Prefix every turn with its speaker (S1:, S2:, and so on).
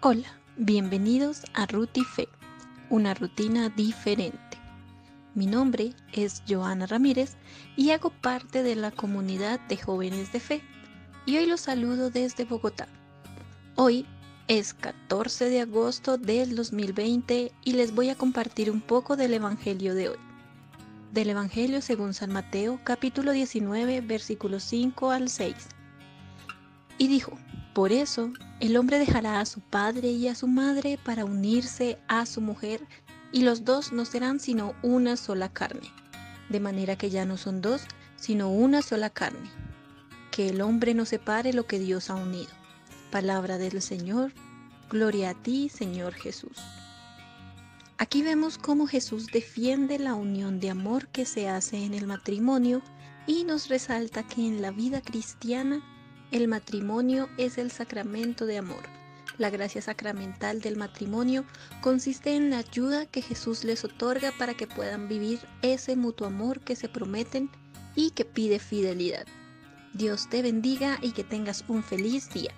S1: Hola, bienvenidos a Ruti Fe, una rutina diferente. Mi nombre es Joana Ramírez y hago parte de la comunidad de jóvenes de fe y hoy los saludo desde Bogotá. Hoy es 14 de agosto del 2020 y les voy a compartir un poco del Evangelio de hoy. Del Evangelio según San Mateo capítulo 19 versículos 5 al 6. Y dijo, por eso el hombre dejará a su padre y a su madre para unirse a su mujer, y los dos no serán sino una sola carne. De manera que ya no son dos, sino una sola carne. Que el hombre no separe lo que Dios ha unido. Palabra del Señor. Gloria a ti, Señor Jesús. Aquí vemos cómo Jesús defiende la unión de amor que se hace en el matrimonio y nos resalta que en la vida cristiana el matrimonio es el sacramento de amor. La gracia sacramental del matrimonio consiste en la ayuda que Jesús les otorga para que puedan vivir ese mutuo amor que se prometen y que pide fidelidad. Dios te bendiga y que tengas un feliz día.